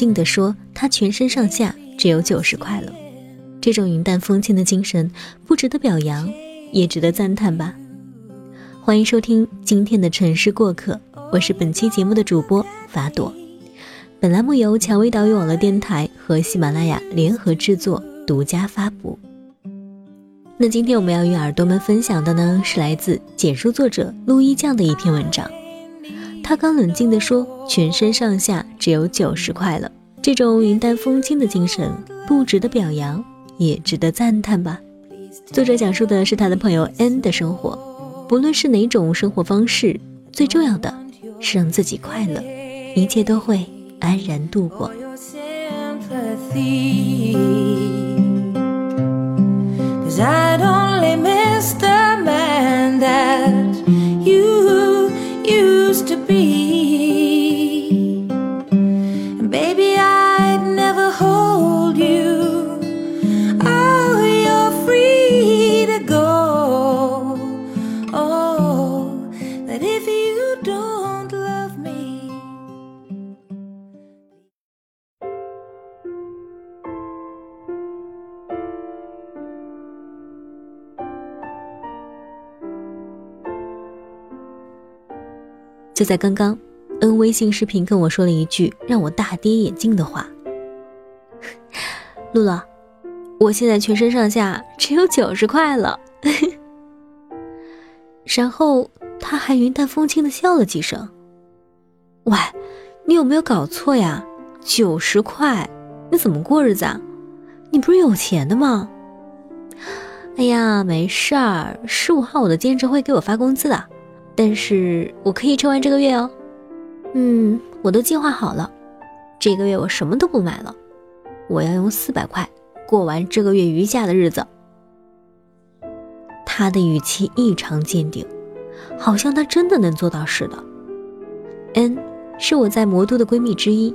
静地说：“他全身上下只有九十块了。”这种云淡风轻的精神，不值得表扬，也值得赞叹吧。欢迎收听今天的《城市过客》，我是本期节目的主播法朵。本栏目由蔷薇岛屿网络电台和喜马拉雅联合制作，独家发布。那今天我们要与耳朵们分享的呢，是来自简书作者陆一酱的一篇文章。他刚冷静地说：“全身上下只有九十块了。”这种云淡风轻的精神，不值得表扬。也值得赞叹吧。作者讲述的是他的朋友 N 的生活，不论是哪种生活方式，最重要的是让自己快乐，一切都会安然度过。就在刚刚，恩微信视频跟我说了一句让我大跌眼镜的话：“ 露露，我现在全身上下只有九十块了。”然后他还云淡风轻的笑了几声。“喂，你有没有搞错呀？九十块，你怎么过日子啊？你不是有钱的吗？”“哎呀，没事儿，十五号我的兼职会给我发工资的。”但是我可以撑完这个月哦，嗯，我都计划好了，这个月我什么都不买了，我要用四百块过完这个月余下的日子。他的语气异常坚定，好像他真的能做到似的。N 是我在魔都的闺蜜之一，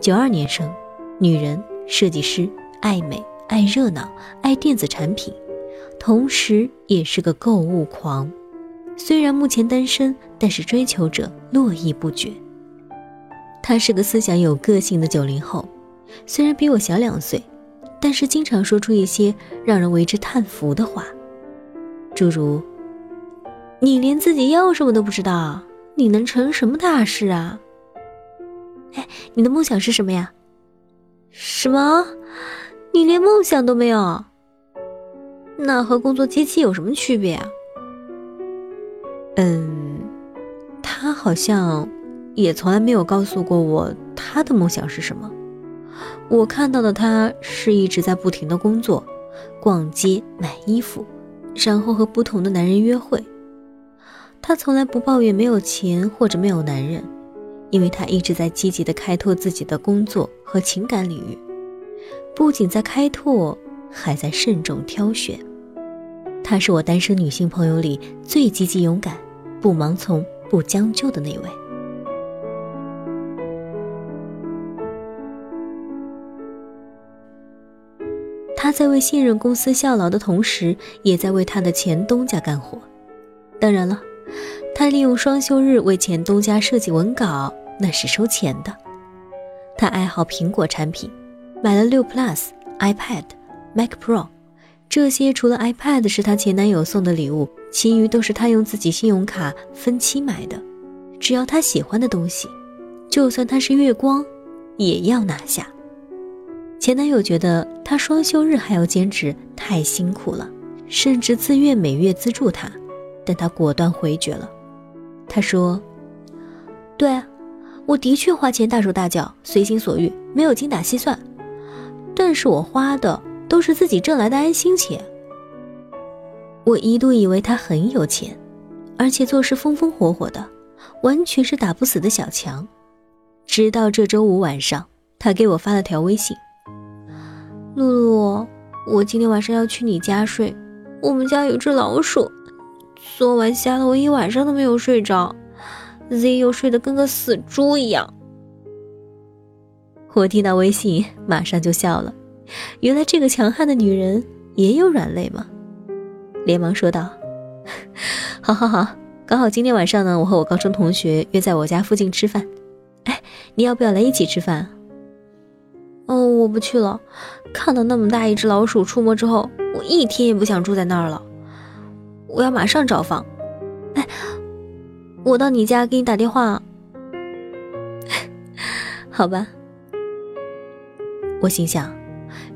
九二年生，女人，设计师，爱美，爱热闹，爱电子产品，同时也是个购物狂。虽然目前单身，但是追求者络绎不绝。他是个思想有个性的九零后，虽然比我小两岁，但是经常说出一些让人为之叹服的话，诸如：“你连自己要什么都不知道，你能成什么大事啊？”哎，你的梦想是什么呀？什么？你连梦想都没有？那和工作机器有什么区别啊？嗯，他好像也从来没有告诉过我他的梦想是什么。我看到的他是一直在不停的工作、逛街、买衣服，然后和不同的男人约会。他从来不抱怨没有钱或者没有男人，因为他一直在积极的开拓自己的工作和情感领域，不仅在开拓，还在慎重挑选。她是我单身女性朋友里最积极勇敢、不盲从、不将就的那位。她在为现任公司效劳的同时，也在为她的前东家干活。当然了，她利用双休日为前东家设计文稿，那是收钱的。她爱好苹果产品，买了六 Plus、iPad、Mac Pro。这些除了 iPad 是她前男友送的礼物，其余都是她用自己信用卡分期买的。只要她喜欢的东西，就算她是月光，也要拿下。前男友觉得她双休日还要兼职太辛苦了，甚至自愿每月资助她，但她果断回绝了。她说：“对，我的确花钱大手大脚，随心所欲，没有精打细算，但是我花的。”都是自己挣来的安心钱。我一度以为他很有钱，而且做事风风火火的，完全是打不死的小强。直到这周五晚上，他给我发了条微信：“露露，我今天晚上要去你家睡，我们家有只老鼠，昨晚吓得我一晚上都没有睡着，Z 又睡得跟个死猪一样。”我听到微信，马上就笑了。原来这个强悍的女人也有软肋吗？连忙说道：“ 好好好，刚好今天晚上呢，我和我高中同学约在我家附近吃饭。哎，你要不要来一起吃饭？哦，我不去了。看到那么大一只老鼠出没之后，我一天也不想住在那儿了。我要马上找房。哎，我到你家给你打电话。好吧。我心想，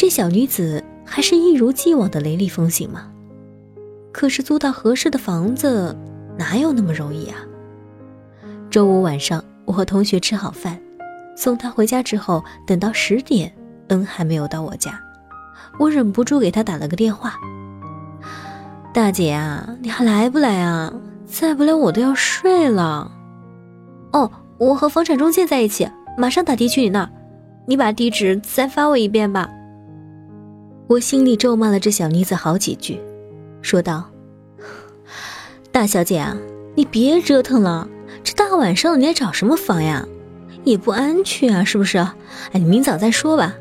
这小女子还是一如既往的雷厉风行吗？可是租到合适的房子，哪有那么容易啊？周五晚上，我和同学吃好饭，送她回家之后，等到十点，恩还没有到我家，我忍不住给她打了个电话：“大姐啊，你还来不来啊？再不来我都要睡了。”“哦，我和房产中介在一起，马上打的去你那。”你把地址再发我一遍吧。我心里咒骂了这小妮子好几句，说道：“大小姐啊，你别折腾了，这大晚上的你来找什么房呀？也不安全啊，是不是？哎，你明早再说吧。”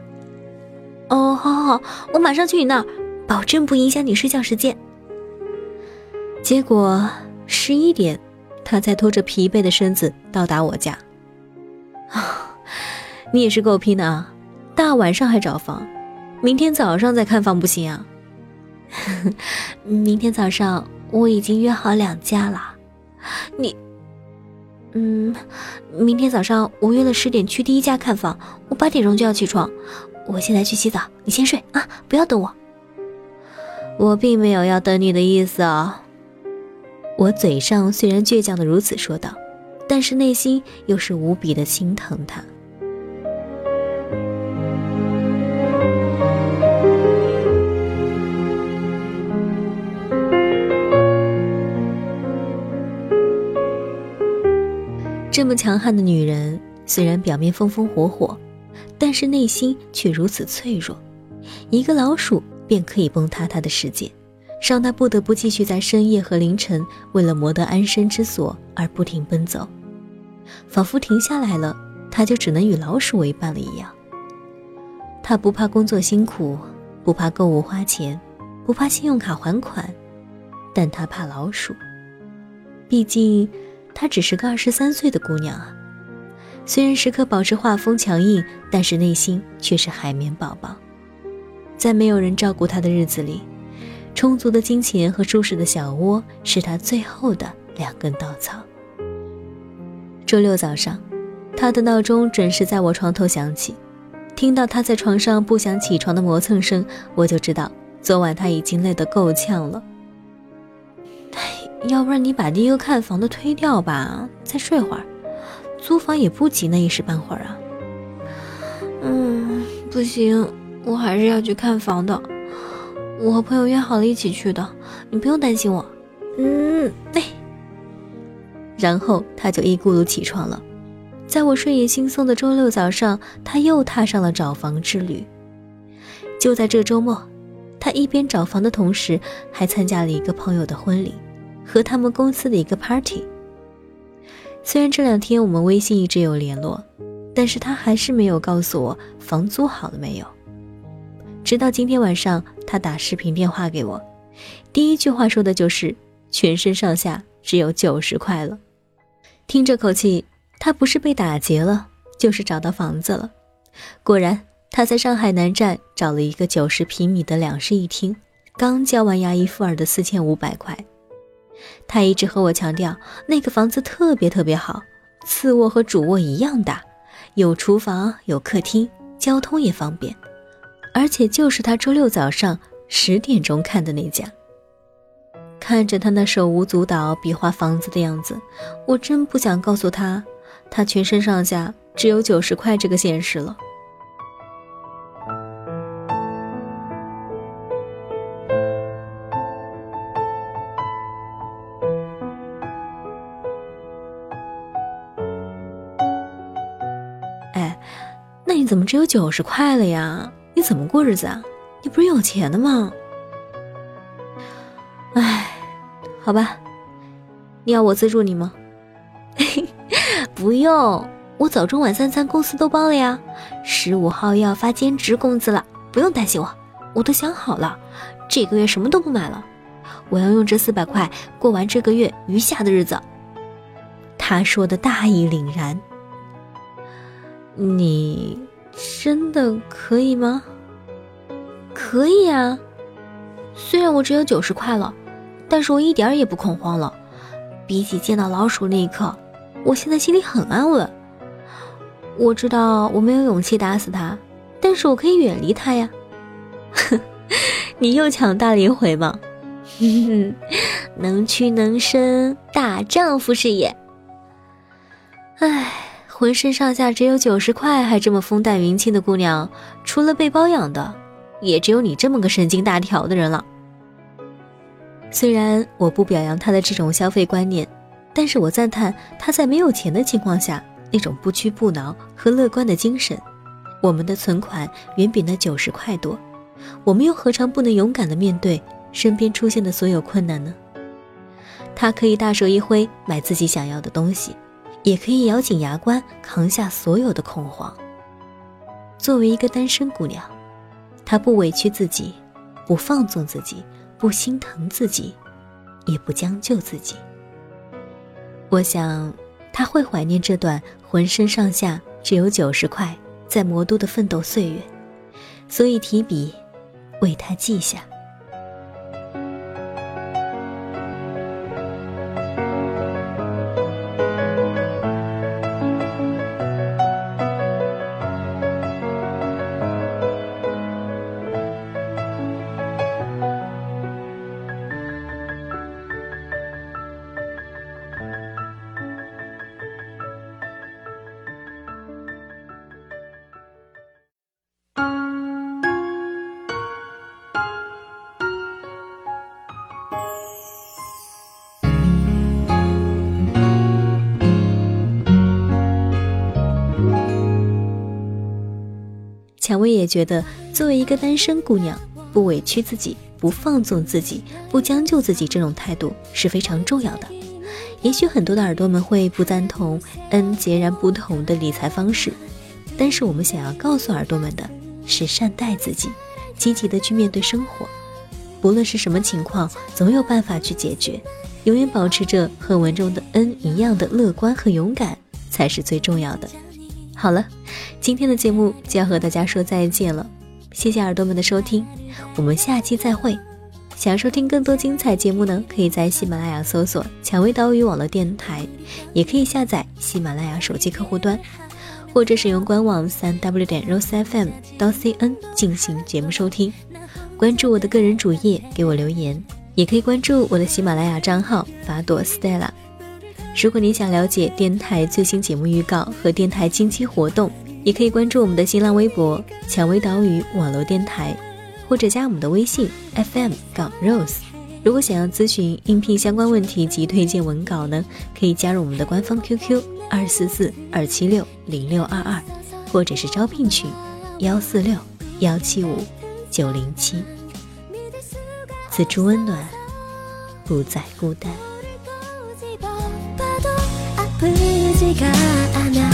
哦，好好好，我马上去你那儿，保证不影响你睡觉时间。结果十一点，他才拖着疲惫的身子到达我家。啊。你也是够拼的啊！大晚上还找房，明天早上再看房不行啊？明天早上我已经约好两家了。你，嗯，明天早上我约了十点去第一家看房，我八点钟就要起床。我现在去洗澡，你先睡啊，不要等我。我并没有要等你的意思啊。我嘴上虽然倔强的如此说道，但是内心又是无比的心疼他。这么强悍的女人，虽然表面风风火火，但是内心却如此脆弱。一个老鼠便可以崩塌她的世界，让她不得不继续在深夜和凌晨为了谋得安身之所而不停奔走，仿佛停下来了，她就只能与老鼠为伴了一样。她不怕工作辛苦，不怕购物花钱，不怕信用卡还款，但她怕老鼠。毕竟。她只是个二十三岁的姑娘啊，虽然时刻保持画风强硬，但是内心却是海绵宝宝。在没有人照顾她的日子里，充足的金钱和舒适的小窝是她最后的两根稻草。周六早上，她的闹钟准时在我床头响起，听到她在床上不想起床的磨蹭声，我就知道昨晚她已经累得够呛了。要不然你把第一个看房的推掉吧，再睡会儿。租房也不急那一时半会儿啊。嗯，不行，我还是要去看房的。我和朋友约好了一起去的，你不用担心我。嗯，对。然后他就一咕噜起床了。在我睡眼惺忪的周六早上，他又踏上了找房之旅。就在这周末，他一边找房的同时，还参加了一个朋友的婚礼。和他们公司的一个 party。虽然这两天我们微信一直有联络，但是他还是没有告诉我房租好了没有。直到今天晚上，他打视频电话给我，第一句话说的就是全身上下只有九十块了。听这口气，他不是被打劫了，就是找到房子了。果然，他在上海南站找了一个九十平米的两室一厅，刚交完押一付二的四千五百块。他一直和我强调，那个房子特别特别好，次卧和主卧一样大，有厨房，有客厅，交通也方便，而且就是他周六早上十点钟看的那家。看着他那手舞足蹈比划房子的样子，我真不想告诉他，他全身上下只有九十块这个现实了。九十块了呀？你怎么过日子啊？你不是有钱的吗？哎，好吧，你要我资助你吗？不用，我早中晚三餐公司都包了呀。十五号要发兼职工资了，不用担心我，我都想好了，这个月什么都不买了，我要用这四百块过完这个月余下的日子。他说的大义凛然。你。真的可以吗？可以啊，虽然我只有九十块了，但是我一点也不恐慌了。比起见到老鼠那一刻，我现在心里很安稳。我知道我没有勇气打死它，但是我可以远离它呀。你又强大了一回嘛！能屈能伸，大丈夫是也。唉，浑身上下只有九十块，还这么风淡云轻的姑娘，除了被包养的，也只有你这么个神经大条的人了。虽然我不表扬他的这种消费观念，但是我赞叹他在没有钱的情况下那种不屈不挠和乐观的精神。我们的存款远比那九十块多，我们又何尝不能勇敢地面对身边出现的所有困难呢？他可以大手一挥买自己想要的东西，也可以咬紧牙关扛下所有的恐慌。作为一个单身姑娘，她不委屈自己，不放纵自己。不心疼自己，也不将就自己。我想他会怀念这段浑身上下只有九十块在魔都的奋斗岁月，所以提笔为他记下。蔷薇也觉得，作为一个单身姑娘，不委屈自己、不放纵自己、不将就自己这种态度是非常重要的。也许很多的耳朵们会不赞同 N 截然不同的理财方式，但是我们想要告诉耳朵们的是，善待自己，积极的去面对生活，不论是什么情况，总有办法去解决。永远保持着和文中的 N 一样的乐观和勇敢，才是最重要的。好了，今天的节目就要和大家说再见了，谢谢耳朵们的收听，我们下期再会。想要收听更多精彩节目呢，可以在喜马拉雅搜索“蔷薇岛屿网络电台”，也可以下载喜马拉雅手机客户端，或者使用官网三 w 点 rosefm 到 cn 进行节目收听。关注我的个人主页，给我留言，也可以关注我的喜马拉雅账号法朵 Stella。如果你想了解电台最新节目预告和电台近期活动，也可以关注我们的新浪微博“蔷薇岛屿网络电台”，或者加我们的微信 FM 杠 Rose。如果想要咨询应聘相关问题及推荐文稿呢，可以加入我们的官方 QQ 二四四二七六零六二二，或者是招聘群幺四六幺七五九零七。此处温暖，不再孤单。 아프지가 않아.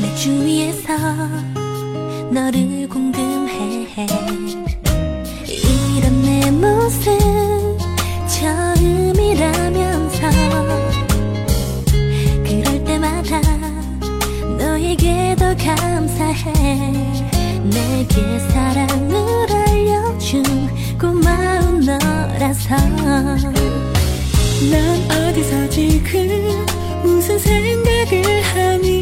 내 주위에서 너를 궁금해. 이런 내 모습 처음이라면서 그럴 때마다 너에게 더 감사해. 내게 사랑을 알려준 고마운 너라서 넌 어디서 지금 무슨 생각을 하니